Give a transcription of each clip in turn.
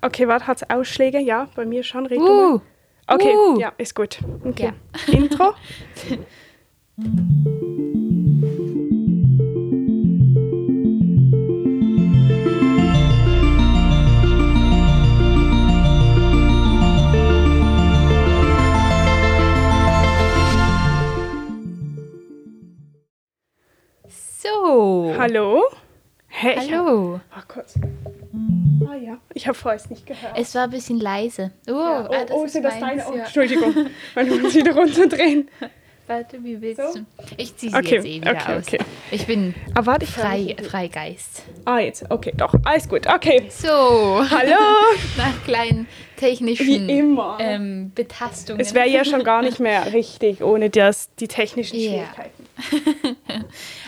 Okay, warte, hat es Ausschläge? Ja, bei mir schon. Red. Uh, Okay, uh. ja, ist gut. Okay. Intro. so. Hallo? Hä, ich hab, Hallo. oh, kurz. Ah ja, ich habe vorher es nicht gehört. Es war ein bisschen leise. Oh, ja, oh, ah, das oh, ist sind das deine? Oh, ja. Entschuldigung. Man muss wieder runterdrehen. Warte, wie willst So? du? Ich ziehe sie Okay, jetzt eh wieder okay, aus. okay. Ich bin Ah, warte, ich frei, Freigeist. Ah, jetzt. Okay, doch. Alles gut. Okay. So, Hallo. nach kleinen technischen Wie immer. ähm, Betastungen. Es wäre ja schon gar nicht mehr richtig ohne das, die technischen Ja. Schwierigkeiten.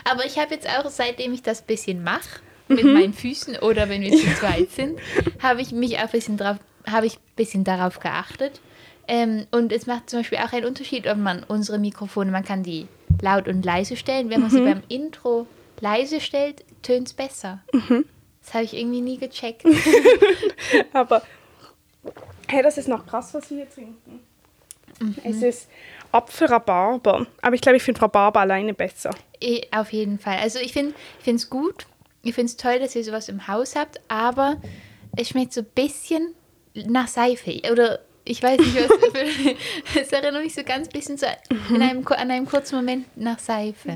Aber ich habe jetzt auch, seitdem ich das bisschen mache, mit Mhm. meinen Füßen oder wenn wir zu zweit sind, habe ich mich auch ein bisschen drauf, habe ich bisschen darauf geachtet. Ähm, und es macht zum Beispiel auch einen Unterschied, ob man unsere Mikrofone, man kann die laut und leise stellen. Wenn man Mhm. sie beim Intro leise stellt, tönt es besser. Mhm. Das habe ich irgendwie nie gecheckt. Aber hey, das ist noch krass, was wir hier trinken. Mhm. Es ist Apfelrhabarber. Aber ich glaube, ich finde Rhabarber alleine besser. Eh, Auf jeden Fall. Also ich finde es gut. Ich finde es toll, dass ihr sowas im Haus habt, aber es schmeckt so ein bisschen nach Seife. Oder ich weiß nicht, was. es erinnert mich so ganz bisschen so in einem, an einem kurzen Moment nach Seife.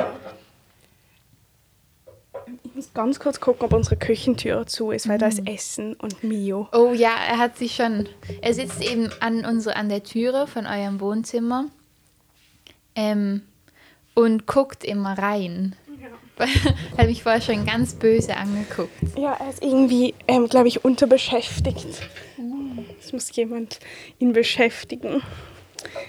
Ich muss ganz kurz gucken, ob unsere Küchentür zu ist, weil da ist Essen und Mio. Oh ja, er hat sich schon. Er sitzt eben an, unsere, an der Türe von eurem Wohnzimmer ähm, und guckt immer rein. hat mich vorher schon ganz böse angeguckt. Ja, er ist irgendwie, ähm, glaube ich, unterbeschäftigt. Es muss jemand ihn beschäftigen.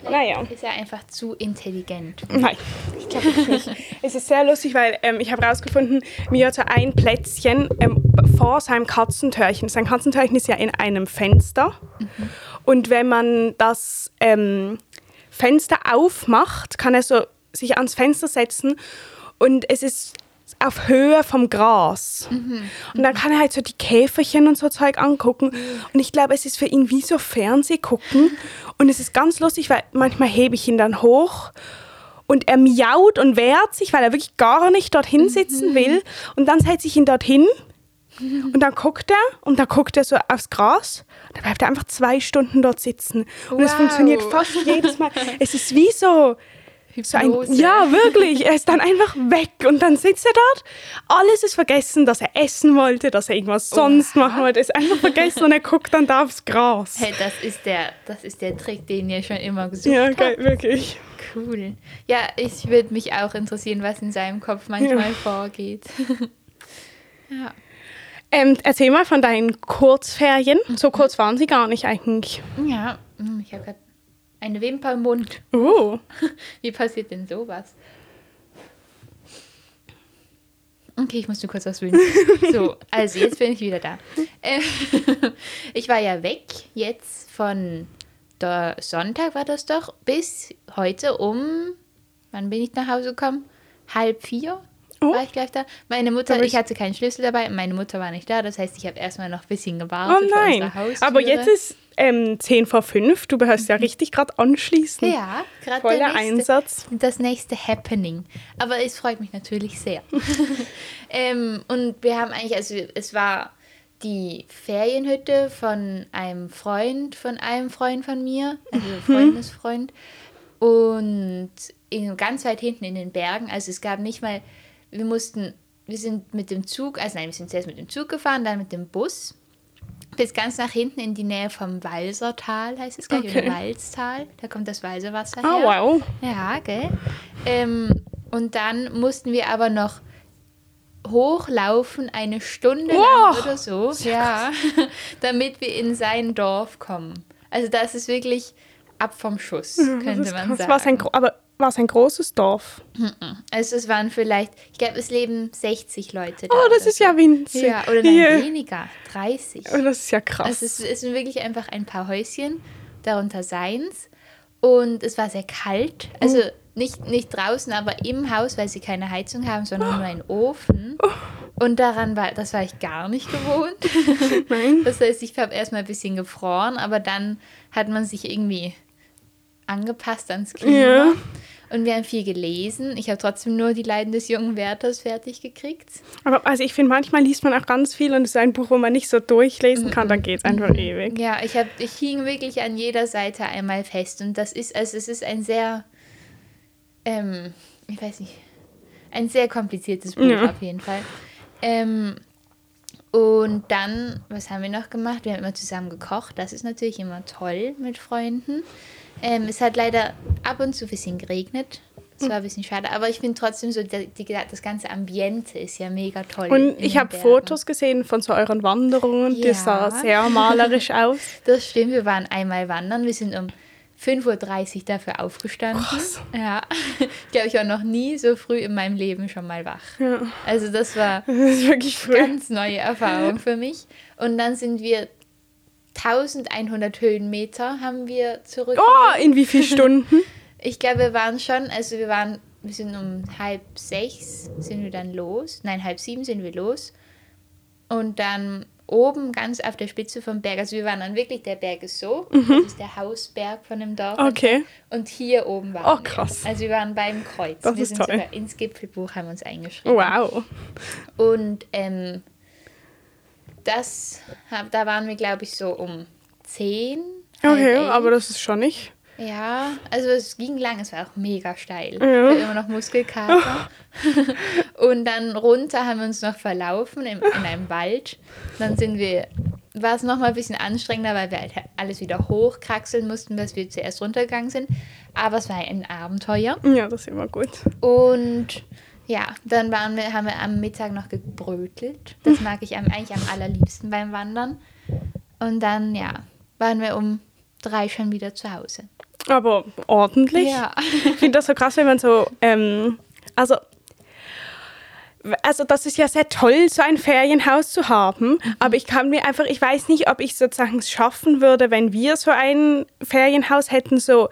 Naja. Ist er einfach zu intelligent. Nein, ich glaube nicht. es ist sehr lustig, weil ähm, ich habe herausgefunden, Mio hat so ein Plätzchen ähm, vor seinem Katzentörchen. Sein Katzentörchen ist ja in einem Fenster. Und wenn man das ähm, Fenster aufmacht, kann er so sich ans Fenster setzen und es ist auf Höhe vom Gras. Und dann kann er halt so die Käferchen und so Zeug angucken. Und ich glaube, es ist für ihn wie so Fernseh gucken. Und es ist ganz lustig, weil manchmal hebe ich ihn dann hoch und er miaut und wehrt sich, weil er wirklich gar nicht dorthin sitzen will. Und dann setze ich ihn dorthin und dann guckt er und dann guckt er so aufs Gras. Und dann bleibt er einfach zwei Stunden dort sitzen. Und es Wow. funktioniert fast jedes Mal. Es ist wie so, so ein, Hypnose. ja, wirklich. Er ist dann einfach weg und dann sitzt er dort. Alles ist vergessen, dass er essen wollte, dass er irgendwas sonst machen wollte. Ist einfach vergessen und er guckt dann da aufs Gras. Hey, das ist der, das ist der Trick, den ihr schon immer gesucht Ja, habt. geil, wirklich. Cool. Ja, ich würde mich auch interessieren, was in seinem Kopf manchmal vorgeht. ja. Ähm, erzähl mal von deinen Kurzferien. So kurz waren sie gar nicht eigentlich. Ja, hm, ich habe gerade eine Wimper im Mund. Oh. Wie passiert denn sowas? Okay, ich muss nur kurz was wünschen. So, also jetzt bin ich wieder da. Äh, ich war ja weg jetzt von der Sonntag war das doch bis heute um wann bin ich nach Hause gekommen? Halb vier Oh. war ich gleich da. Meine Mutter, ich ich- hatte keinen Schlüssel dabei, meine Mutter war nicht da. Das heißt, ich habe erstmal noch ein bisschen gewartet Oh nein. Aber jetzt ist ähm, 10 vor 5. Du behörst ja richtig gerade anschließen. ja, gerade Voller der nächste, Einsatz. das nächste Happening. Aber es freut mich natürlich sehr. ähm, und wir haben eigentlich, also es war die Ferienhütte von einem Freund, von einem Freund von mir, also Freundesfreund. Und in, ganz weit hinten in den Bergen, also es gab nicht mal, wir mussten, wir sind mit dem Zug, also nein, wir sind zuerst mit dem Zug gefahren, dann mit dem Bus bis ganz nach hinten in die Nähe vom Walsertal, heißt es gleich, Okay. oder Walztal. Da kommt das Walserwasser Oh, her. wow. Ja, gell? Ähm, und dann mussten wir aber noch hochlaufen, eine Stunde lang oder so, ja, damit wir in sein Dorf kommen. Also das ist wirklich ab vom Schuss, Das könnte man sagen. War's ein, gro- aber war es ein großes Dorf? also es waren vielleicht, ich glaube, es leben 60 Leute da. Oh, das ist ja winzig. so. Ja, oder nein, Hier. weniger, 30. Oh, das ist ja krass. Also es, es sind wirklich einfach ein paar Häuschen, darunter seins. Und es war sehr kalt. Also nicht, nicht draußen, aber im Haus, weil sie keine Heizung haben, sondern nur einen Ofen. Und daran war, das war ich gar nicht gewohnt. Nein. Das heißt, ich habe erstmal ein bisschen gefroren, aber dann hat man sich irgendwie angepasst ans Klima. Ja. Und wir haben viel gelesen. Ich habe trotzdem nur die Leiden des jungen Werthers fertig gekriegt. Aber also ich finde, manchmal liest man auch ganz viel und es ist ein Buch, wo man nicht so durchlesen kann, dann geht es einfach ewig. Ja, ich, hab, ich hing wirklich an jeder Seite einmal fest. Und das ist, also es ist ein sehr, ähm, ich weiß nicht, ein sehr kompliziertes Buch Ja. auf jeden Fall. Ähm, und dann, was haben wir noch gemacht? Wir haben immer zusammen gekocht. Das ist natürlich immer toll mit Freunden. Ähm, es hat leider ab und zu ein bisschen geregnet. Das war ein bisschen schade, aber ich finde trotzdem so, die, die, das ganze Ambiente ist ja mega toll. Und ich habe. Fotos gesehen von so euren Wanderungen, Ja. die sah sehr malerisch aus. Das stimmt, wir waren einmal wandern. Wir sind um 5.30 Uhr dafür aufgestanden. Krass. Ja, ich glaube, ich war noch nie so früh in meinem Leben schon mal wach. Ja. Also das war Das wirklich früh. ganz neue Erfahrung für mich. Und dann sind wir 1100 Höhenmeter haben wir zurück. Oh, in wie vielen Stunden? Ich glaube, wir waren schon, also wir waren, wir sind um halb sechs sind wir dann los. Nein, halb sieben sind wir los. Und dann oben ganz auf der Spitze vom Berg, also wir waren dann wirklich, der Berg ist so, das ist der Hausberg von dem Dorf. Mhm. Okay. Und hier oben waren Oh, wir. krass. Also wir waren beim Kreuz. Das wir ist sind toll. sogar ins Gipfelbuch haben wir uns eingeschrieben. Wow. Und ähm, das, da waren wir, glaube ich, so um 10. halb Okay, aber das ist schon nicht. Ja, also es ging lang, es war auch mega steil. Ja. Wir hatten immer noch Muskelkater. und dann runter haben wir uns noch verlaufen im, in einem Wald. Dann sind wir, war es nochmal ein bisschen anstrengender, weil wir halt alles wieder hochkraxeln mussten, bis wir zuerst runtergegangen sind. Aber es war ein Abenteuer. Ja, das ist immer gut. Und ja, dann waren wir, haben wir am Mittag noch gebrötelt. Das mag ich eigentlich am allerliebsten beim Wandern. Und dann, ja, waren wir um drei schon wieder zu Hause. Aber ordentlich. Ja. Ich finde das so krass, wenn man so, ähm, also, also das ist ja sehr toll, so ein Ferienhaus zu haben. Mhm. Aber ich kann mir einfach, ich weiß nicht, ob ich sozusagen es schaffen würde, wenn wir so ein Ferienhaus hätten, so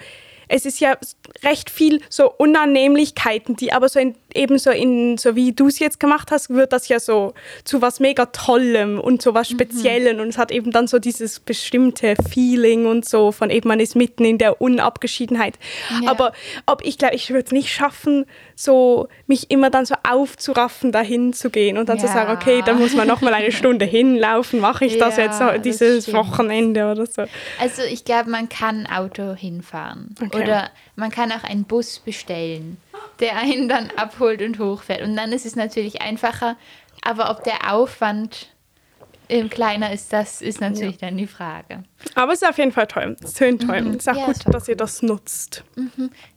es ist ja recht viel so Unannehmlichkeiten, die aber so in, eben so in, so wie du es jetzt gemacht hast, wird das ja so zu was mega Tollem und so Mhm. was Speziellen und es hat eben dann so dieses bestimmte Feeling und so von eben man ist mitten in der Unabgeschiedenheit. Ja. Aber ob ich glaube, ich würde es nicht schaffen, so mich immer dann so aufzuraffen, dahin zu gehen und dann zu Ja. sagen, okay, dann muss man noch mal eine Stunde hinlaufen, mache ich das Ja, jetzt das dieses stimmt. Wochenende oder so. Also ich glaube, man kann Auto hinfahren. Okay. Oder man kann auch einen Bus bestellen, der einen dann abholt und hochfährt. Und dann ist es natürlich einfacher. Aber ob der Aufwand ähm, kleiner ist, das ist natürlich dann die Frage. Aber es ist auf jeden Fall toll. Es tönt toll. Es ist auch Mhm. Ja, gut, dass ihr das nutzt.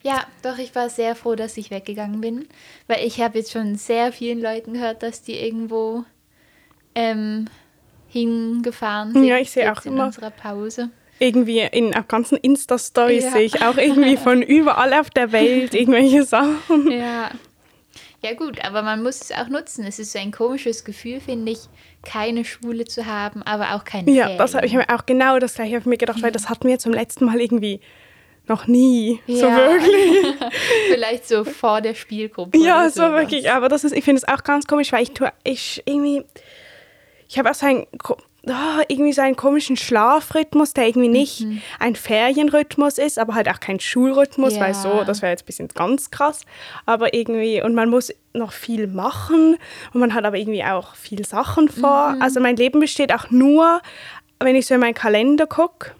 Ja, doch, ich war sehr froh, dass ich weggegangen bin. Weil ich habe jetzt schon sehr vielen Leuten gehört, dass die irgendwo ähm, hingefahren sind. Ja, ich sehe auch in immer. unserer Pause. Irgendwie in ganzen Insta-Stories Ja. sehe ich auch irgendwie von überall auf der Welt irgendwelche Sachen. Ja. Ja gut, aber man muss es auch nutzen. Es ist so ein komisches Gefühl, finde ich, keine Schule zu haben, aber auch keine Ja, Ferien. das habe ich mir auch genau das gleiche auf mir gedacht, weil das hatten wir zum letzten Mal irgendwie noch nie. So Ja. wirklich. Vielleicht so vor der Spielgruppe. Ja, so wirklich. Aber das ist, ich finde es auch ganz komisch, weil ich tue, ich irgendwie, ich habe auch so einen, ah, irgendwie so einen komischen Schlafrhythmus, der irgendwie nicht Mhm. ein Ferienrhythmus ist, aber halt auch kein Schulrhythmus, weil Ja. so, das wäre jetzt ein bisschen ganz krass. Aber irgendwie, und man muss noch viel machen und man hat aber irgendwie auch viel Sachen vor. Mhm. Also mein Leben besteht auch nur, wenn ich so in meinen Kalender gucke,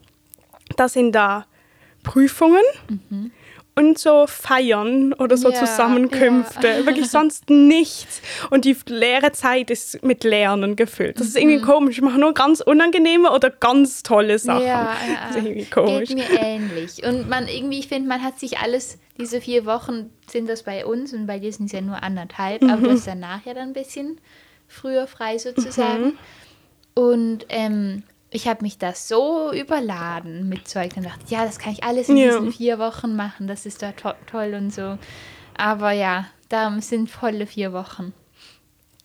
da sind da Prüfungen und so Feiern oder so Ja, Zusammenkünfte. ja. Wirklich sonst nichts. Und die leere Zeit ist mit Lernen gefüllt. Das ist irgendwie komisch. Ich mache nur ganz unangenehme oder ganz tolle Sachen. Mhm. Ja, Das ist irgendwie komisch. Geht mir ähnlich. Und man irgendwie, ich finde, man hat sich alles, diese vier Wochen sind das bei uns und bei dir sind es ja nur anderthalb, aber Mhm. du hast danach ja dann ein bisschen früher frei sozusagen. Mhm. Und ähm, ich habe mich da so überladen mit Zeug und dachte, ja, das kann ich alles in Ja. diesen vier Wochen machen, das ist da to toll und so. Aber ja, da sind volle vier Wochen.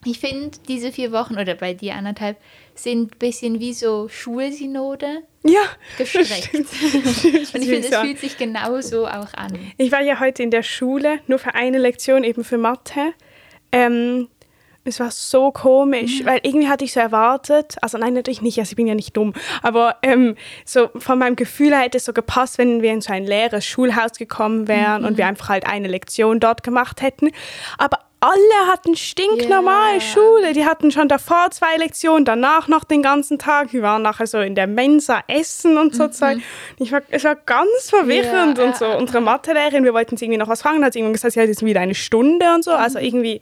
Ich finde, diese vier Wochen oder bei dir anderthalb sind ein bisschen wie so Schulsynode Ja, gestreckt. stimmt. Und ich finde, es fühlt sich genauso auch an. Ich war ja heute in der Schule, nur für eine Lektion, eben für Mathe. Ähm, Es war so komisch, mhm. weil irgendwie hatte ich so erwartet, also nein, natürlich nicht, also ich bin ja nicht dumm, aber ähm, so von meinem Gefühl her hätte es so gepasst, wenn wir in so ein leeres Schulhaus gekommen wären mhm. und wir einfach halt eine Lektion dort gemacht hätten. Aber alle hatten stinknormale yeah. Schule. Die hatten schon davor zwei Lektionen, danach noch den ganzen Tag. Wir waren nachher so in der Mensa essen und so. Mhm. Ich war, es war ganz verwirrend yeah. und so. Unsere Mathelehrerin, wir wollten sie irgendwie noch was fragen, hat sie irgendwie gesagt, sie hat jetzt wieder eine Stunde und so. Also mhm. irgendwie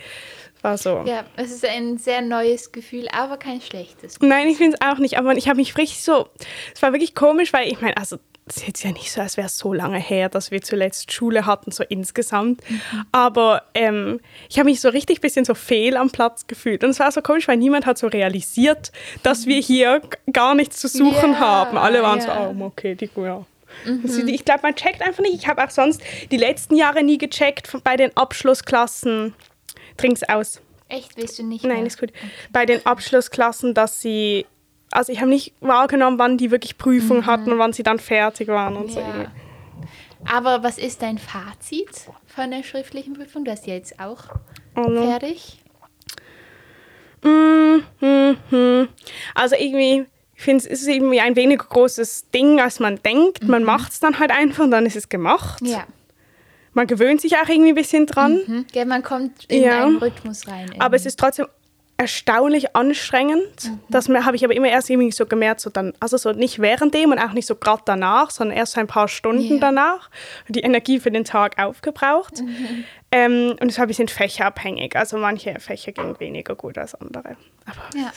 war so. Ja, es ist ein sehr neues Gefühl, aber kein schlechtes. Gefühl. Nein, ich finde es auch nicht. Aber ich habe mich richtig so. Es war wirklich komisch, weil ich meine, also es ist jetzt ja nicht so, als wäre es so lange her, dass wir zuletzt Schule hatten, so insgesamt. Mhm. Aber ähm, ich habe mich so richtig bisschen so fehl am Platz gefühlt. Und es war so komisch, weil niemand hat so realisiert, dass wir hier gar nichts zu suchen yeah, haben. Alle waren yeah. so, oh, okay, die, ja. Mhm. Also ich glaube, man checkt einfach nicht. Ich habe auch sonst die letzten Jahre nie gecheckt bei den Abschlussklassen. Trink's aus. Echt, willst du nicht? Nein, mehr? ist gut. Okay. Bei den Abschlussklassen, dass sie also ich habe nicht wahrgenommen, wann die wirklich Prüfung mhm. hatten und wann sie dann fertig waren und ja. so. Aber was ist dein Fazit von der schriftlichen Prüfung? Du hast ja jetzt auch oh fertig. Mm, mm, mm. Also irgendwie, ich finde, es ist irgendwie ein weniger großes Ding, als man denkt. Mhm. Man macht es dann halt einfach und dann ist es gemacht. Ja. Man gewöhnt sich auch irgendwie ein bisschen dran. Mhm. Ja, man kommt in ja. einen Rhythmus rein. Irgendwie. Aber es ist trotzdem erstaunlich anstrengend. Mhm. Das habe ich aber immer erst irgendwie so gemerkt, so dann, also so nicht während dem und auch nicht so gerade danach, sondern erst ein paar Stunden yeah. danach. Die Energie für den Tag aufgebraucht. Mhm. Ähm, und ein bisschen fächerabhängig. Also manche Fächer gingen weniger gut als andere. Aber ja.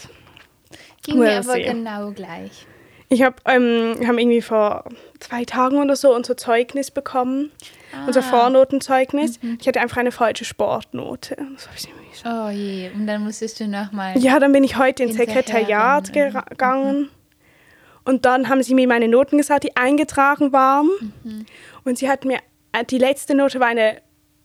Ging mir aber sehen. genau gleich. Ich habe ähm, hab irgendwie vor zwei Tagen oder so unser Zeugnis bekommen, ah. unser Vornotenzeugnis. Mhm. Ich hatte einfach eine falsche Sportnote. oh je, und dann musstest du nochmal. Ja, dann bin ich heute ins Sekretariat gegangen. Mhm. Und dann haben sie mir meine Noten gesagt, die eingetragen waren. Mhm. Und sie hat mir, äh, die letzte Note war eine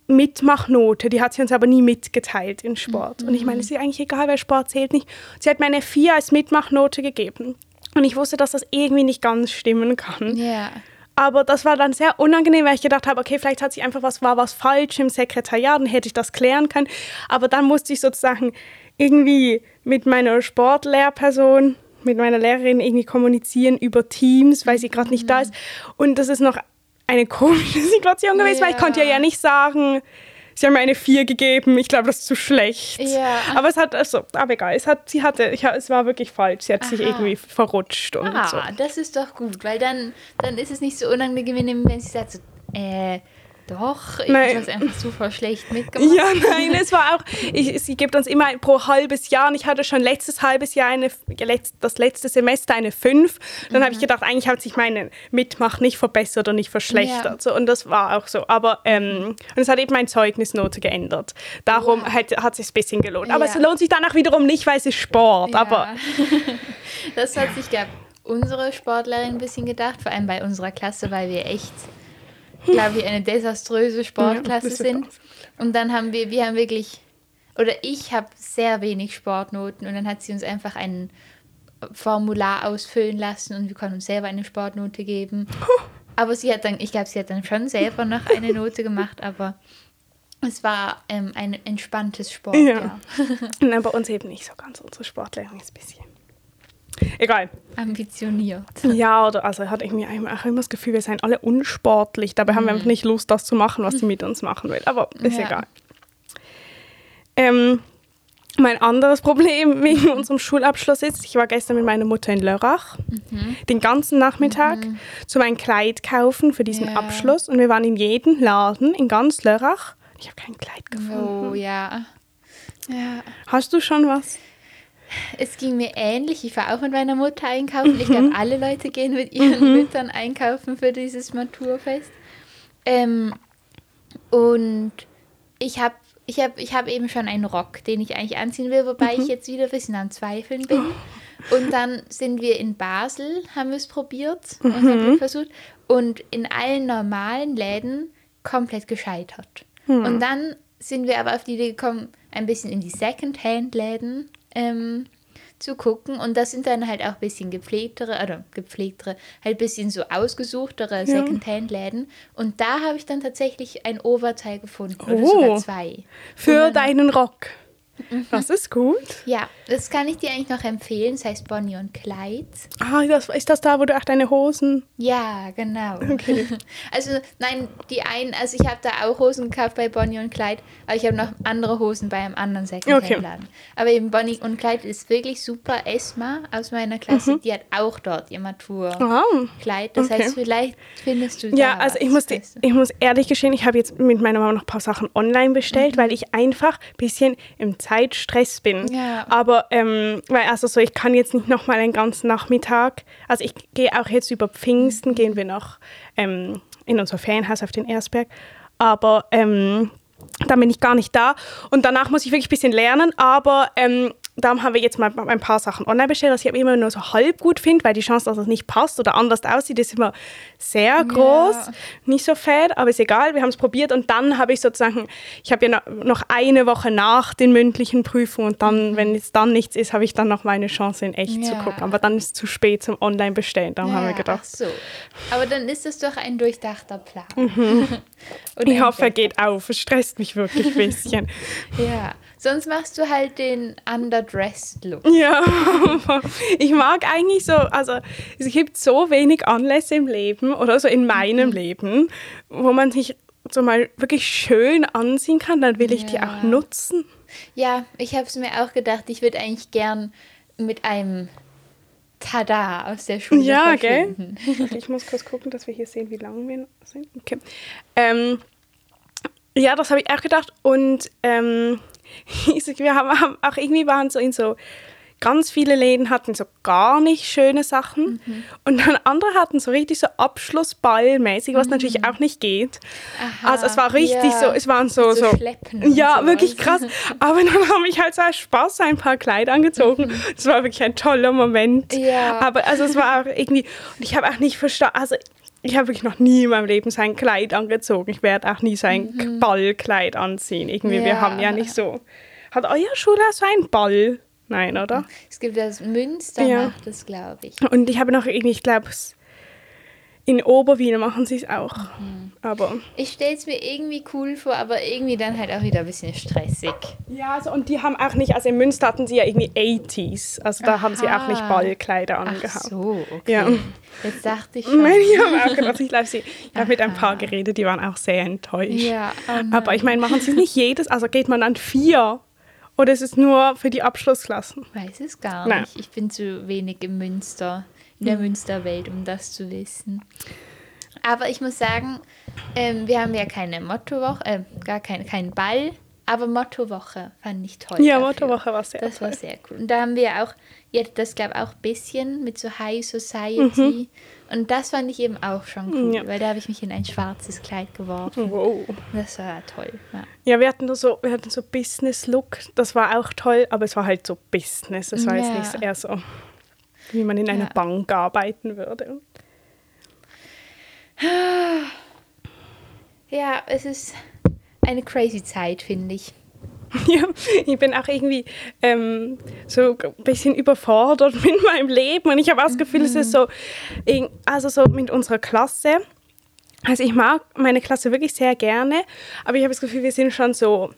Mitmachnote, die hat sie uns aber nie mitgeteilt in Sport. Und ich meine, es ist eigentlich egal, weil Sport zählt nicht. Sie hat mir eine 4 als Mitmachnote gegeben. Und ich wusste, dass das irgendwie nicht ganz stimmen kann. Yeah. Aber das war dann sehr unangenehm, weil ich gedacht habe, okay, vielleicht hat sich einfach was, war was falsch im Sekretariat und hätte ich das klären können. Aber dann musste ich sozusagen irgendwie mit meiner Sportlehrperson, mit meiner Lehrerin irgendwie kommunizieren über Teams, weil sie gerade nicht da ist. Und das ist noch eine komische Situation gewesen, ja. weil ich konnte ja nicht sagen, sie haben mir eine 4 gegeben, ich glaube, das ist zu schlecht. Ja. Aber es hat, also, aber egal, es hat, sie hatte, ich, es war wirklich falsch, sie hat Aha. sich irgendwie verrutscht und ah, so. das ist doch gut, weil dann, dann ist es nicht so unangenehm, wenn sie sagt, so, äh, doch, ich habe das einfach super schlecht mitgemacht. Ja, nein, es war auch, ich, sie gibt uns immer pro halbes Jahr und ich hatte schon letztes halbes Jahr eine, das letzte Semester eine 5. Dann mhm. habe ich gedacht, eigentlich hat sich meine Mitmach nicht verbessert und nicht verschlechtert. Ja. So, und das war auch so. Aber ähm, und es hat eben meine Zeugnisnote geändert. Darum wow. hat, hat es sich ein bisschen gelohnt. Aber ja. es lohnt sich danach wiederum nicht, weil es ist Sport. Ja. Aber das hat sich, glaube unsere Sportlerin ein bisschen gedacht, vor allem bei unserer Klasse, weil wir echt glaube ich, eine desaströse Sportklasse ja, sind. Und dann haben wir, wir haben wirklich, oder ich habe sehr wenig Sportnoten und dann hat sie uns einfach ein Formular ausfüllen lassen und wir konnten uns selber eine Sportnote geben. Aber sie hat dann, ich glaube, sie hat dann schon selber noch eine Note gemacht, aber es war ähm, ein entspanntes Sport. Ja. Nein, bei uns eben nicht so ganz. Unsere Sportlehrerin ist ein bisschen Egal. Ambitioniert. Ja, oder also er hat irgendwie auch immer das Gefühl, wir seien alle unsportlich. Dabei mhm. haben wir einfach mhm. nicht Lust, das zu machen, was sie mit uns machen will. Aber ist ja. egal. Ähm, mein anderes Problem wegen unserem Schulabschluss ist, ich war gestern mit meiner Mutter in Lörrach, mhm. den ganzen Nachmittag, mhm. zu meinem Kleid kaufen für diesen ja. Abschluss. Und wir waren in jedem Laden in ganz Lörrach. Ich habe kein Kleid gefunden. Oh ja. ja. Hast du schon was? Es ging mir ähnlich. Ich war auch mit meiner Mutter einkaufen. Ich glaube, mhm. alle Leute gehen mit ihren mhm. Müttern einkaufen für dieses Maturfest. Ähm, und ich habe ich hab, ich hab eben schon einen Rock, den ich eigentlich anziehen will, wobei mhm. ich jetzt wieder ein bisschen am Zweifeln bin. Und dann sind wir in Basel, haben wir es probiert, mhm. versucht. Und in allen normalen Läden komplett gescheitert. Mhm. Und dann sind wir aber auf die Idee gekommen, ein bisschen in die Second-Hand-Läden ähm, zu gucken. Und das sind dann halt auch ein bisschen gepflegtere, oder gepflegtere, halt ein bisschen so ausgesuchtere ja. Secondhand-Läden. Und da habe ich dann tatsächlich ein Oberteil gefunden. Oh. Oder sogar zwei. Für deinen Rock. Das ist gut. Ja, das kann ich dir eigentlich noch empfehlen. Das heißt Bonnie und Clyde. Ah, das, ist das da, wo du auch deine Hosen... Ja, genau. Okay. Also, nein, die einen, also ich habe da auch Hosen gekauft bei Bonnie und Clyde, aber ich habe noch andere Hosen bei einem anderen Secondhand-Laden. Okay. Aber eben Bonnie und Clyde ist wirklich super. Esma aus meiner Klasse, mhm. die hat auch dort ihr Matur-Kleid. Das okay. heißt, vielleicht findest du da Ja, also ich muss, die, ich muss ehrlich gestehen, ich habe jetzt mit meiner Mama noch ein paar Sachen online bestellt, mhm. weil ich einfach ein bisschen im Zeitstress bin. Ja. Aber, ähm, weil also so, ich kann jetzt nicht noch mal einen ganzen Nachmittag, also ich gehe auch jetzt über Pfingsten, gehen wir noch ähm, in unser Ferienhaus auf den Erzberg. Aber ähm, dann bin ich gar nicht da. Und danach muss ich wirklich ein bisschen lernen. Aber ähm, darum haben wir jetzt mal ein paar Sachen online bestellt, was ich immer nur so halb gut finde, weil die Chance, dass es nicht passt oder anders aussieht, ist immer sehr groß. Ja. Nicht so fett, aber ist egal. Wir haben es probiert und dann habe ich sozusagen, ich habe ja noch eine Woche nach den mündlichen Prüfungen und dann, mhm. wenn es dann nichts ist, habe ich dann noch meine Chance in echt ja. zu gucken. Aber dann ist es zu spät zum Online-Bestellen. Darum ja, haben wir gedacht. Ach so. Aber dann ist es doch ein durchdachter Plan. Mhm. ich hoffe, er geht auf. Es stresst mich wirklich ein bisschen. ja. Sonst machst du halt den Underdressed-Look. Ja, ich mag eigentlich so, also es gibt so wenig Anlässe im Leben oder so in meinem mhm. Leben, wo man sich so mal wirklich schön anziehen kann, dann will ich ja. die auch nutzen. Ja, ich habe es mir auch gedacht, ich würde eigentlich gern mit einem Tada aus der Schule Ja, gell? ich muss kurz gucken, dass wir hier sehen, wie lang wir sind. Okay. Ähm, ja, das habe ich auch gedacht. Und ähm, wir haben auch irgendwie waren so in so ganz viele Läden hatten so gar nicht schöne Sachen mhm. und dann andere hatten so richtig so Abschlussballmäßig, was mhm. natürlich auch nicht geht. Aha, also es war richtig ja. so, es waren so so, so ja wirklich krass. Aber dann habe ich halt so Spaß ein paar Kleider angezogen. Mhm. Es war wirklich ein toller Moment. Ja. Aber also es war auch irgendwie und ich habe auch nicht verstanden, also ich habe wirklich noch nie in meinem Leben sein Kleid angezogen. Ich werde auch nie sein mhm. Ballkleid anziehen. Irgendwie, ja. wir haben ja nicht so. Hat euer Schulhaus so einen Ball? Nein, oder? Es gibt das Münster, ja. macht das, glaube ich. Und ich habe noch irgendwie, ich glaube, in Oberwien machen sie es auch. Mhm. Aber ich stelle es mir irgendwie cool vor, aber irgendwie dann halt auch wieder ein bisschen stressig. Ja, also, und die haben auch nicht, also in Münster hatten sie ja irgendwie 80s. Also da Aha. haben sie auch nicht Ballkleider angehabt. Ach so, okay. Ja. Jetzt dachte ich schon. Nein, ich habe auch gedacht, ich glaube, ich habe mit ein paar geredet, die waren auch sehr enttäuscht. Ja, oh aber ich meine, machen sie nicht jedes, also geht man an vier oder ist es nur für die Abschlussklassen? Weiß es gar Nein. nicht. Ich bin zu wenig im Münster in der mhm. Münsterwelt, um das zu wissen. Aber ich muss sagen, ähm, wir haben ja keine Mottowoche, äh, gar kein, keinen Ball, aber Mottowoche fand ich toll. Ja, dafür. Mottowoche war sehr Das toll. war sehr cool. Und da haben wir auch, ja, das glaube ich auch ein bisschen mit so High Society. Mhm. Und das fand ich eben auch schon cool, ja. weil da habe ich mich in ein schwarzes Kleid geworfen. Wow. Das war toll. Ja, ja wir hatten so, wir hatten so Business Look, das war auch toll, aber es war halt so Business. Es war ja. jetzt nicht eher so wie man in einer ja. Bank arbeiten würde. Ja, es ist eine crazy Zeit, finde ich. Ja, ich bin auch irgendwie ähm, so ein bisschen überfordert mit meinem Leben und ich habe auch das Gefühl, mhm. es ist so, also so mit unserer Klasse. Also ich mag meine Klasse wirklich sehr gerne, aber ich habe das Gefühl, wir sind schon so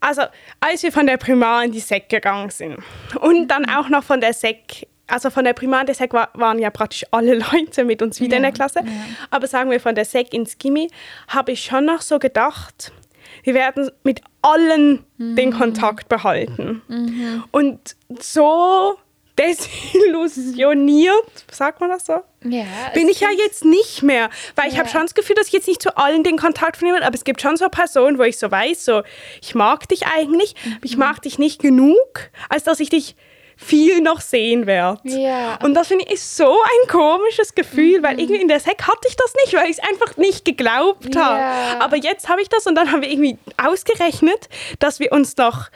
also als wir von der Primar in die Sek gegangen sind und dann mhm. auch noch von der Sek also von der Primar der Sek war, waren ja praktisch alle Leute mit uns wieder ja, in der Klasse. Ja. Aber sagen wir von der Sek ins Gimmi, habe ich schon noch so gedacht, wir werden mit allen mhm. den Kontakt behalten. Mhm. Und so desillusioniert, sagt man das so? Ja, bin ich ja jetzt nicht mehr, weil ja. ich habe schon das Gefühl, dass ich jetzt nicht zu allen den Kontakt vernehme, aber es gibt schon so Personen, wo ich so weiß, so ich mag dich eigentlich, mhm. ich mag dich nicht genug, als dass ich dich viel noch sehen werde. Ja. Und das finde ich ist so ein komisches Gefühl, mhm. weil irgendwie in der Sek hatte ich das nicht, weil ich es einfach nicht geglaubt habe. Ja. Aber jetzt habe ich das und dann haben wir irgendwie ausgerechnet, dass wir uns noch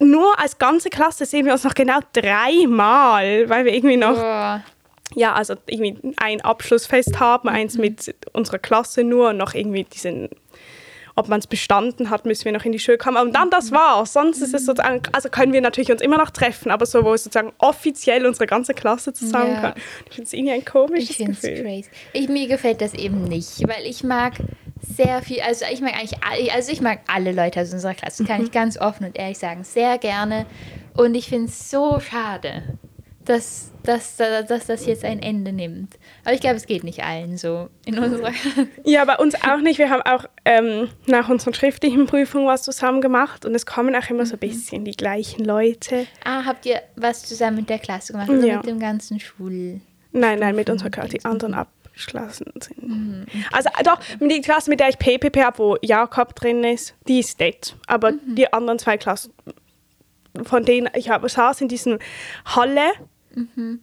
nur als ganze Klasse sehen wir uns noch genau dreimal, weil wir irgendwie noch oh. ja, also irgendwie ein Abschlussfest haben, eins mhm. mit unserer Klasse nur und noch irgendwie diesen ob man es bestanden hat, müssen wir noch in die Schule kommen. Und dann das war's. Sonst ist es sozusagen, also können wir natürlich uns immer noch treffen, aber so, wo sozusagen offiziell unsere ganze Klasse zusammen ja. Ich finde es irgendwie ein komisches ich Gefühl. Crazy. Ich, mir gefällt das eben nicht, weil ich mag sehr viel, also ich mag eigentlich, alle, also ich mag alle Leute aus unserer Klasse, kann ich ganz offen und ehrlich sagen, sehr gerne. Und ich finde es so schade, dass, dass, dass, das jetzt ein Ende nimmt. Aber ich glaube, es geht nicht allen so in unserer Ja, bei uns auch nicht. Wir haben auch ähm, nach unseren schriftlichen Prüfungen was zusammen gemacht und es kommen auch immer so ein bisschen die gleichen Leute. Ah, habt ihr was zusammen mit der Klasse gemacht oder Ja. mit dem ganzen Schul... Nein, nein, mit unserer Klasse, die anderen abgeschlossen sind. Also äh, doch, die Klasse, mit der ich PPP habe, wo Jakob drin ist, die ist nett. Aber die anderen zwei Klassen, von denen ich habe, saß in diesem Halle,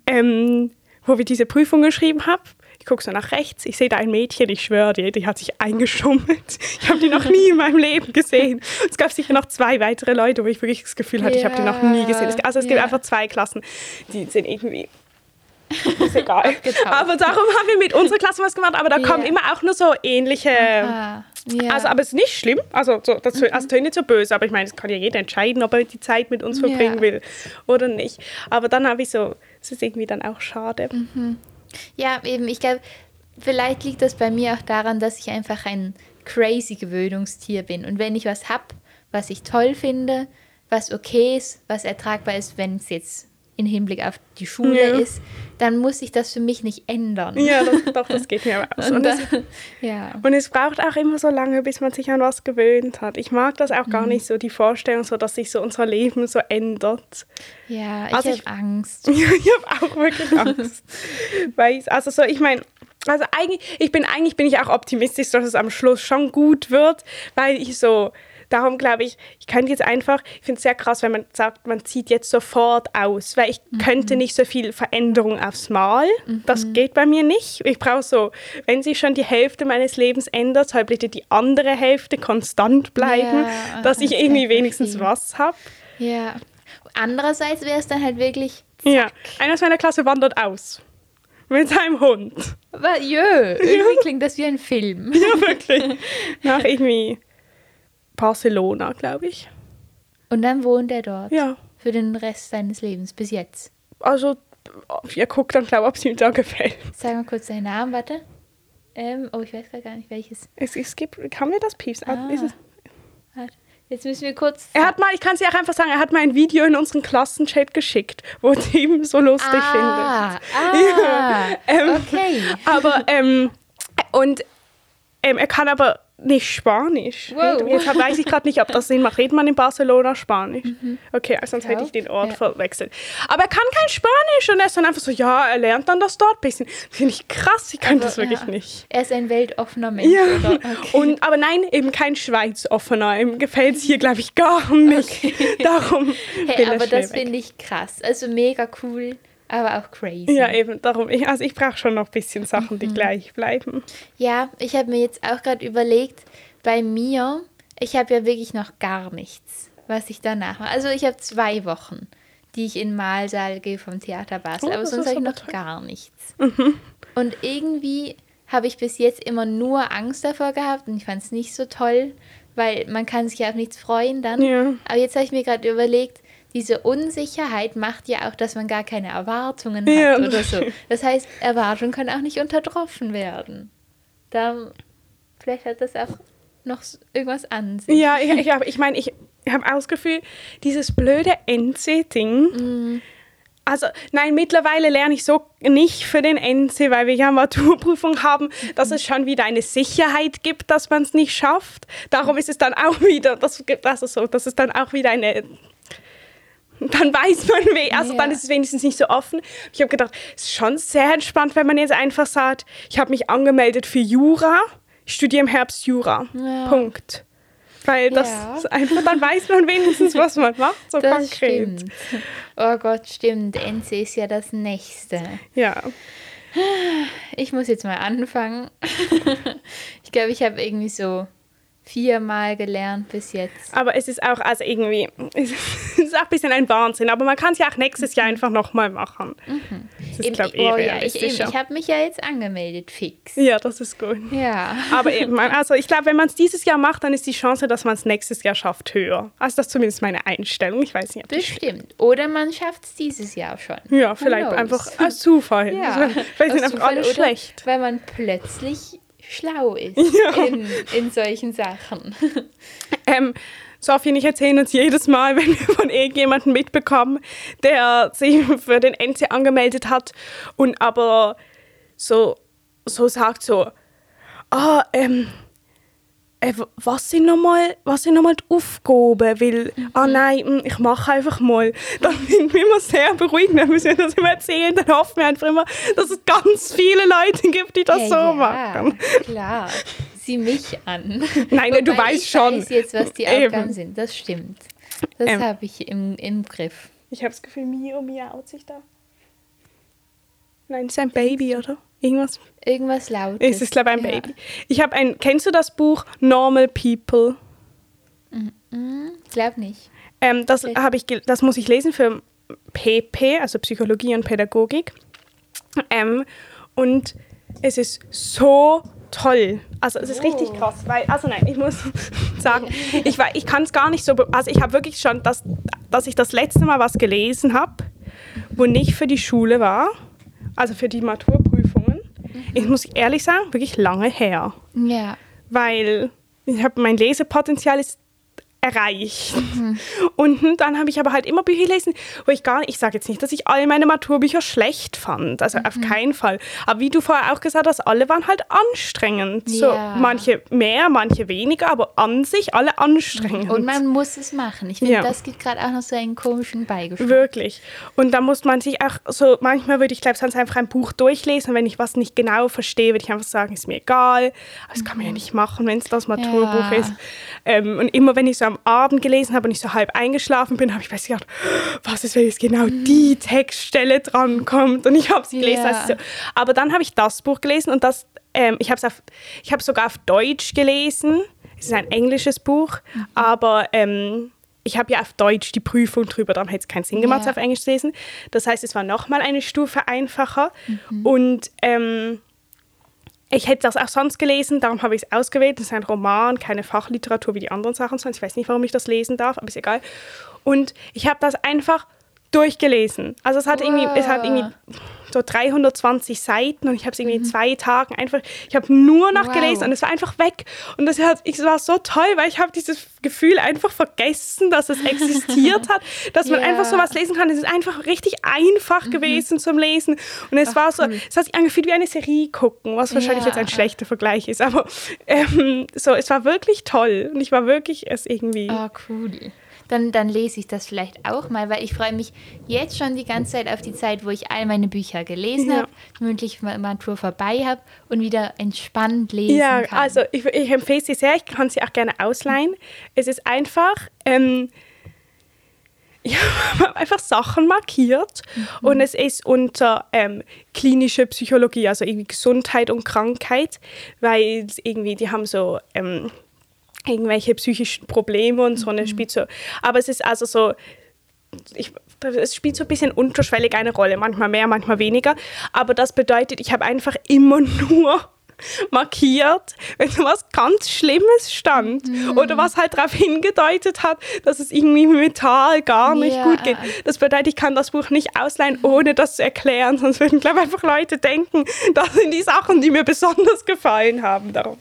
ähm, wo wir diese Prüfung geschrieben haben. Ich gucke so nach rechts, ich sehe da ein Mädchen, ich schwöre dir, die hat sich eingeschummelt. Ich habe die noch nie in meinem Leben gesehen. Es gab sicher noch zwei weitere Leute, wo ich wirklich das Gefühl hatte, ich habe die noch nie gesehen. Es- Also es gibt Ja. einfach zwei Klassen, die sind irgendwie ist egal. Aber darum haben wir mit unserer Klasse was gemacht, aber da kommen Ja. immer auch nur so ähnliche. Ah, ja. Also, aber es ist nicht schlimm. Also, so, das also, das tönt nicht so böse, aber ich meine, es kann ja jeder entscheiden, ob er die Zeit mit uns verbringen Ja. will oder nicht. Aber dann habe ich so, es ist irgendwie dann auch schade. Ja, eben, ich glaube, vielleicht liegt das bei mir auch daran, dass ich einfach ein crazy Gewöhnungstier bin. Und wenn ich was habe, was ich toll finde, was okay ist, was ertragbar ist, wenn es jetzt in Hinblick auf die Schule Ja. ist, dann muss ich das für mich nicht ändern. Ja, das, doch, das geht mir aber aus. Und Und es, da, ja. und es braucht auch immer so lange, bis man sich an was gewöhnt hat. Ich mag das auch Mhm. gar nicht so, die Vorstellung, so, dass sich so unser Leben so ändert. ja, ich Also habe Angst. Ja, ich habe auch wirklich Angst. Weil ich, also so, ich meine, also eigentlich, ich bin eigentlich bin ich auch optimistisch, dass es am Schluss schon gut wird, weil ich so, darum glaube ich, ich könnte jetzt einfach, ich finde es sehr krass, wenn man sagt, man zieht jetzt sofort aus, weil ich könnte nicht so viel Veränderung aufs Mal. Das geht bei mir nicht. Ich brauche so, wenn sich schon die Hälfte meines Lebens ändert, soll bitte die andere Hälfte konstant bleiben, Ja, dass ich irgendwie wenigstens verstehen. was habe. Ja. Andererseits wäre es dann halt wirklich, Ja, einer aus meiner Klasse wandert aus. Mit seinem Hund. aber jö, irgendwie klingt das wie ein Film. Ja, wirklich. Nach irgendwie Barcelona, glaube ich. Und dann wohnt er dort. Ja. Für den Rest seines Lebens, bis jetzt. Also, ihr guckt dann, glaube ich, ob es ihm da gefällt. Sag mal kurz deinen Namen, warte. Ähm, oh, ich weiß gar nicht welches. Es, es gibt, kann mir das Pieps? Ah. Ist es? Jetzt müssen wir kurz. Er hat mal, ich kann es dir auch einfach sagen, er hat mal ein Video in unseren Klassenchat geschickt, wo ihm so lustig ah, findet. ah, Ähm, okay. Aber, ähm, und ähm, er kann aber nicht Spanisch. Wow. Jetzt weiß ich gerade nicht, ob das Sinn macht. Redet man in Barcelona Spanisch? Okay, sonst hätte ich den Ort Ja. verwechselt. Aber er kann kein Spanisch und er ist dann einfach so, ja, er lernt dann das dort ein bisschen. Finde ich krass, ich kann Aber, das wirklich ja. nicht. Er ist ein weltoffener Mensch, Ja? Okay. und, aber nein, eben kein Schweiz-offener. Ihm gefällt es hier, glaube ich, gar nicht. Darum hey, er aber das finde ich krass. Also mega cool, aber auch crazy. Ja, eben, darum. Ich, also ich brauche schon noch ein bisschen Sachen, Mhm. die gleich bleiben. Ja, ich habe mir jetzt auch gerade überlegt, bei mir, ich habe ja wirklich noch gar nichts, was ich danach mache. Also ich habe zwei Wochen, die ich in Malsaal gehe vom Theater Basel, Oh, aber sonst habe ich noch toll. gar nichts. Und irgendwie habe ich bis jetzt immer nur Angst davor gehabt und ich fand es nicht so toll, weil man kann sich ja auf nichts freuen dann. Ja. Aber jetzt habe ich mir gerade überlegt, diese Unsicherheit macht ja auch, dass man gar keine Erwartungen hat Ja. oder so. Das heißt, Erwartungen können auch nicht untertroffen werden. Da, vielleicht hat das auch noch irgendwas an sich. Ja, ich, ich, hab- ich meine, ich habe auch das Gefühl, dieses blöde NC-Ding. Also, nein, mittlerweile lerne ich so nicht für den NC, weil wir ja Maturprüfung haben, dass es schon wieder eine Sicherheit gibt, dass man es nicht schafft. Darum ist es dann auch wieder, das, das ist so, das ist dann auch wieder eine. Dann weiß man, we also Ja. dann ist es wenigstens nicht so offen. Ich habe gedacht, es ist schon sehr entspannt, wenn man jetzt einfach sagt, ich habe mich angemeldet für Jura, ich studiere im Herbst Jura. Ja. Punkt. Weil das Ja. ist einfach, dann weiß man wenigstens, was man macht, so Das konkret. stimmt. Oh Gott, stimmt. NC ist ja das Nächste. Ja. Ich muss jetzt mal anfangen. ich glaube, ich habe irgendwie so viermal gelernt bis jetzt. Aber es ist auch, also irgendwie, es ist auch ein bisschen ein Wahnsinn. Aber man kann es ja auch nächstes Jahr einfach nochmal machen. Das ist, glaube ich, oh eh ja, ich, ich habe mich ja jetzt angemeldet, fix. ja, das ist gut. Ja. Aber eben, also ich glaube, wenn man es dieses Jahr macht, dann ist die Chance, dass man es nächstes Jahr schafft, höher. Also das ist zumindest meine Einstellung. Ich weiß nicht, Bestimmt. Oder man schafft es dieses Jahr schon. Ja, vielleicht einfach als Zufall. Ja, Vielleicht sind aus einfach alle Zufall oder schlecht. Weil man plötzlich schlau ist ja. in, in solchen Sachen. Ähm, Sophie und ich erzählen uns jedes Mal, wenn wir von irgendjemandem mitbekommen, der sich für den NC angemeldet hat und aber so, so sagt so, ah, ähm, äh, was sind nochmal noch die Aufgaben? Weil, mhm. ah nein, hm, ich mache einfach mal. Dann sind wir immer sehr beruhigt, wenn wir das immer erzählen. Dann hoffen wir einfach immer, dass es ganz viele Leute gibt, die das ja, so ja, machen. klar. Sieh mich an. Nein, Wobei du weißt ich schon. Ich weiß jetzt, was die Aufgaben sind. Das stimmt. Das ähm, habe ich im, im Griff. Ich habe das Gefühl, Mio miaut sich da. Nein, das ist ein Baby, oder? Irgendwas? Irgendwas laut. Es ist, glaube ich, ein ja. Baby. Ich habe ein, kennst du das Buch Normal People? Mhm, glaube nicht. Ähm, das, ich, das muss ich lesen für PP, also Psychologie und Pädagogik. Ähm, und es ist so toll. Also es ist oh. richtig krass, weil, also nein, ich muss sagen, ich, ich kann es gar nicht so, also ich habe wirklich schon, das, dass ich das letzte Mal was gelesen habe, wo nicht für die Schule war, also für die Maturprüfung, ich muss ehrlich sagen, wirklich lange her. Ja. Weil ich habe mein Lesepotenzial ist erreicht. Mhm. Und dann habe ich aber halt immer Bücher gelesen, wo ich gar nicht, ich sage jetzt nicht, dass ich alle meine Maturbücher schlecht fand, also mhm. auf keinen Fall. Aber wie du vorher auch gesagt hast, alle waren halt anstrengend. Ja. So, manche mehr, manche weniger, aber an sich alle anstrengend. Und man muss es machen. Ich finde, ja. das gibt gerade auch noch so einen komischen Beigeschmack. Wirklich. Und da muss man sich auch so, manchmal würde ich glaube sonst einfach ein Buch durchlesen und wenn ich was nicht genau verstehe, würde ich einfach sagen, ist mir egal. Aber das kann man ja mhm. nicht machen, wenn es das Maturbuch ja. ist. Ähm, und immer wenn ich so am Abend gelesen habe und ich so halb eingeschlafen bin, habe ich plötzlich gedacht, was ist, wenn jetzt genau die Textstelle dran kommt? Und ich habe sie gelesen. Yeah. Also so. Aber dann habe ich das Buch gelesen und das, ähm, ich habe es sogar auf Deutsch gelesen. Es ist ein englisches Buch, mhm. aber ähm, ich habe ja auf Deutsch die Prüfung drüber, darum hätte es keinen Sinn gemacht, yeah. auf Englisch zu lesen. Das heißt, es war nochmal eine Stufe einfacher. Mhm. Und ähm, ich hätte das auch sonst gelesen, darum habe ich es ausgewählt. Das ist ein Roman, keine Fachliteratur wie die anderen Sachen. Ich weiß nicht, warum ich das lesen darf, aber ist egal. Und ich habe das einfach durchgelesen. Also es hat wow. irgendwie, es hat irgendwie so 320 Seiten und ich habe es irgendwie mhm. in zwei Tagen einfach, ich habe nur noch wow. gelesen und es war einfach weg. Und das hat, es war so toll, weil ich habe dieses Gefühl einfach vergessen, dass es existiert hat, dass man yeah. einfach so was lesen kann. Es ist einfach richtig einfach mhm. gewesen zum Lesen. Und es Ach, war so, cool. es hat sich angefühlt wie eine Serie gucken, was wahrscheinlich ja. jetzt ein schlechter Vergleich ist. Aber ähm, so, es war wirklich toll und ich war wirklich es irgendwie. Ah, oh, cool dann, dann lese ich das vielleicht auch mal, weil ich freue mich jetzt schon die ganze Zeit auf die Zeit, wo ich all meine Bücher gelesen ja. habe, mündlich Matur vorbei habe und wieder entspannt lesen ja, kann. Ja, also ich, ich empfehle sie sehr, ich kann sie auch gerne ausleihen. Es ist einfach... Ähm, habe einfach Sachen markiert mhm. und es ist unter ähm, klinische Psychologie, also irgendwie Gesundheit und Krankheit, weil irgendwie die haben so ähm, irgendwelche psychischen Probleme und so. Mhm. spielt so. Aber es ist also so, ich, es spielt so ein bisschen unterschwellig eine Rolle, manchmal mehr, manchmal weniger. Aber das bedeutet, ich habe einfach immer nur markiert, wenn so was ganz Schlimmes stand mhm. oder was halt darauf hingedeutet hat, dass es irgendwie mental gar nicht yeah. gut geht. Das bedeutet, ich kann das Buch nicht ausleihen, ohne das zu erklären, sonst würden, glaube ich, einfach Leute denken, das sind die Sachen, die mir besonders gefallen haben. Darum,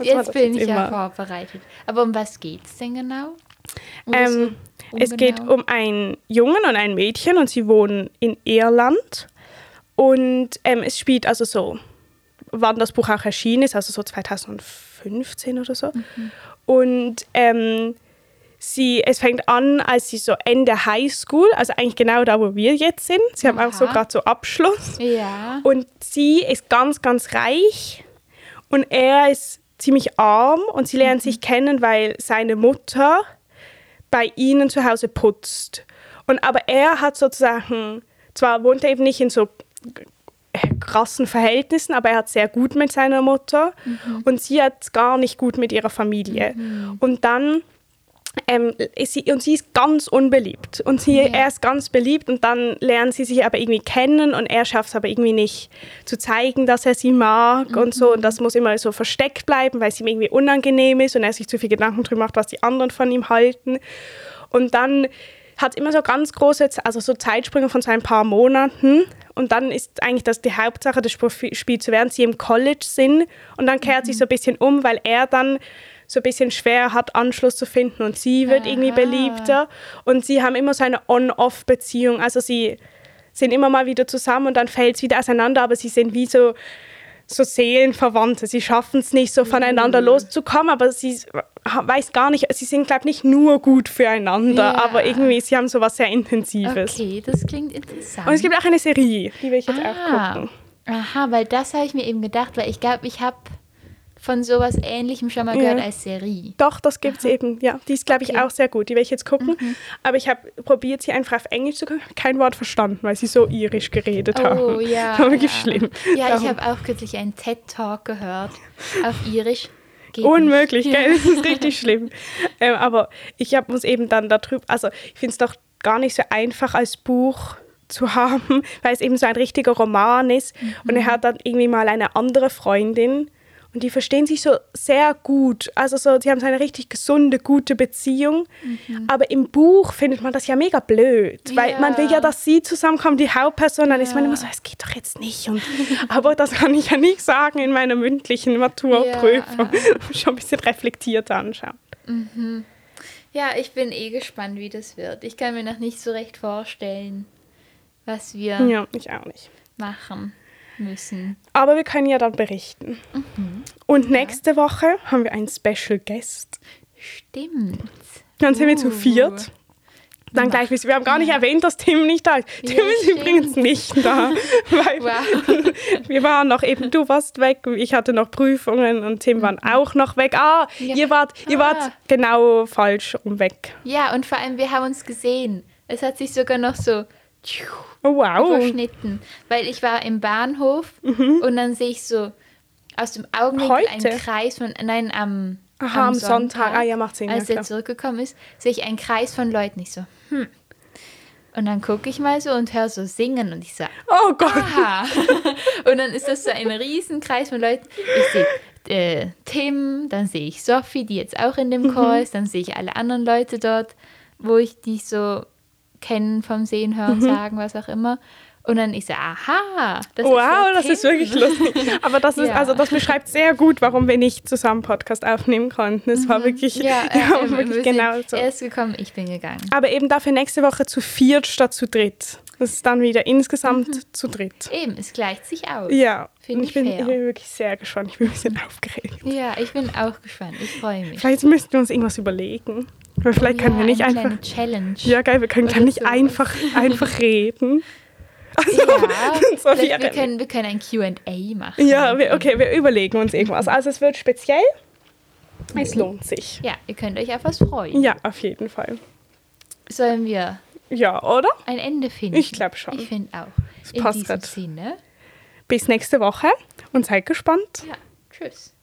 jetzt bin ich immer. ja vorbereitet. Aber um was geht es denn genau? Ähm, es geht um einen Jungen und ein Mädchen und sie wohnen in Irland und ähm, es spielt also so wann das Buch auch erschienen ist, also so 2015 oder so. Mhm. Und ähm, sie, es fängt an, als sie so Ende Highschool, also eigentlich genau da, wo wir jetzt sind. Sie Aha. haben auch so gerade so Abschluss. Ja. Und sie ist ganz, ganz reich und er ist ziemlich arm und sie lernen mhm. sich kennen, weil seine Mutter bei ihnen zu Hause putzt. Und aber er hat sozusagen, zwar wohnt er eben nicht in so krassen Verhältnissen, aber er hat sehr gut mit seiner Mutter mhm. und sie hat gar nicht gut mit ihrer Familie. Mhm. Und dann ähm, ist sie, und sie ist ganz unbeliebt und sie, ja. er ist ganz beliebt und dann lernen sie sich aber irgendwie kennen und er schafft es aber irgendwie nicht zu zeigen, dass er sie mag mhm. und so und das muss immer so versteckt bleiben, weil es ihm irgendwie unangenehm ist und er sich zu viel Gedanken drüber macht, was die anderen von ihm halten und dann hat immer so ganz große, also so Zeitsprünge von so ein paar Monaten und dann ist eigentlich das die Hauptsache des Spiels, während sie im College sind und dann kehrt mhm. sich so ein bisschen um, weil er dann so ein bisschen schwer hat, Anschluss zu finden und sie wird Aha. irgendwie beliebter und sie haben immer so eine On-Off-Beziehung, also sie sind immer mal wieder zusammen und dann fällt es wieder auseinander, aber sie sind wie so so Seelenverwandte. Sie schaffen es nicht, so voneinander mhm. loszukommen, aber sie weiß gar nicht, sie sind, glaube ich, nicht nur gut füreinander, ja. aber irgendwie, sie haben so was sehr Intensives. Okay, das klingt interessant. Und es gibt auch eine Serie, die will ich jetzt ah. auch gucken. Aha, weil das habe ich mir eben gedacht, weil ich glaube, ich habe von sowas Ähnlichem schon mal gehört ja. als Serie. Doch, das gibt es eben. Ja, die ist, glaube ich, okay. auch sehr gut. Die werde ich jetzt gucken. Mhm. Aber ich habe probiert, sie einfach auf Englisch zu gucken. Kein Wort verstanden, weil sie so irisch geredet oh, haben. Ja, das war wirklich ja. schlimm. Ja, Darum. ich habe auch kürzlich einen TED-Talk gehört auf irisch. Geht Unmöglich, gell? Das ist richtig schlimm. Ähm, aber ich habe uns eben dann darüber, also ich finde es doch gar nicht so einfach als Buch zu haben, weil es eben so ein richtiger Roman ist. Mhm. Und er hat dann irgendwie mal eine andere Freundin und die verstehen sich so sehr gut. Also so, sie haben so eine richtig gesunde, gute Beziehung. Mhm. Aber im Buch findet man das ja mega blöd, weil ja. man will ja, dass sie zusammenkommen, die Hauptperson. Dann ja. ist man immer so, es geht doch jetzt nicht. Und, aber das kann ich ja nicht sagen in meiner mündlichen Maturprüfung. Ja. Schon ein bisschen reflektiert anschauen. Mhm. Ja, ich bin eh gespannt, wie das wird. Ich kann mir noch nicht so recht vorstellen, was wir ja, ich auch nicht. machen müssen. Aber wir können ja dann berichten. Mhm. Und nächste ja. Woche haben wir einen Special Guest. Stimmt. Dann sind uh. wir zu uh. viert. Dann gleich, wir haben gar nicht erwähnt, dass Tim nicht da ist. Ja, Tim ist stimmt. übrigens nicht da. Weil wow. wir waren noch eben, du warst weg, ich hatte noch Prüfungen und Tim mhm. waren auch noch weg. Ah, ja. ihr, wart, ihr wart ah. genau falsch um weg. Ja, und vor allem, wir haben uns gesehen. Es hat sich sogar noch so Oh, wow. Überschnitten. Weil ich war im Bahnhof mhm. und dann sehe ich so aus dem Augenblick einen Kreis von, nein, am, Aha, am Sonntag, Sonntag. Ah, ja, macht Sinn, als ja, er zurückgekommen ist, sehe ich einen Kreis von Leuten. Ich so, hm. Und dann gucke ich mal so und höre so singen und ich so, oh Gott. Aha. und dann ist das so ein Riesenkreis von Leuten. Ich sehe äh, Tim, dann sehe ich Sophie, die jetzt auch in dem mhm. Chor ist, dann sehe ich alle anderen Leute dort, wo ich die so kennen vom Sehen, Hören, mhm. Sagen, was auch immer. Und dann ich so, aha, das wow, ist das ist wirklich lustig. Aber das ist, ja. also das beschreibt sehr gut, warum wir nicht zusammen Podcast aufnehmen konnten. Es war mhm. wirklich, ja, ja, äh, wirklich genau so. Er ist gekommen, ich bin gegangen. Aber eben dafür nächste Woche zu viert statt zu dritt. Das ist dann wieder insgesamt mhm. zu dritt. Eben, es gleicht sich aus. Ja, Finde ich, bin, ich bin wirklich sehr gespannt. Ich bin ein bisschen aufgeregt. Ja, ich bin auch gespannt. Ich freue mich. Vielleicht müssten wir uns irgendwas überlegen. Weil vielleicht ja, können wir nicht eine einfach. Challenge. Ja, geil, wir können nicht so. einfach, einfach reden. Also, ja, so wir, können, wir können ein QA machen. Ja, wir, okay, wir überlegen uns irgendwas. Also es wird speziell. Es lohnt sich. Ja, ihr könnt euch auf was freuen. Ja, auf jeden Fall. Sollen wir ja, oder? ein Ende finden? Ich glaube schon. Ich finde auch. Das In passt diesem Sinne. Bis nächste Woche und seid gespannt. Ja, tschüss.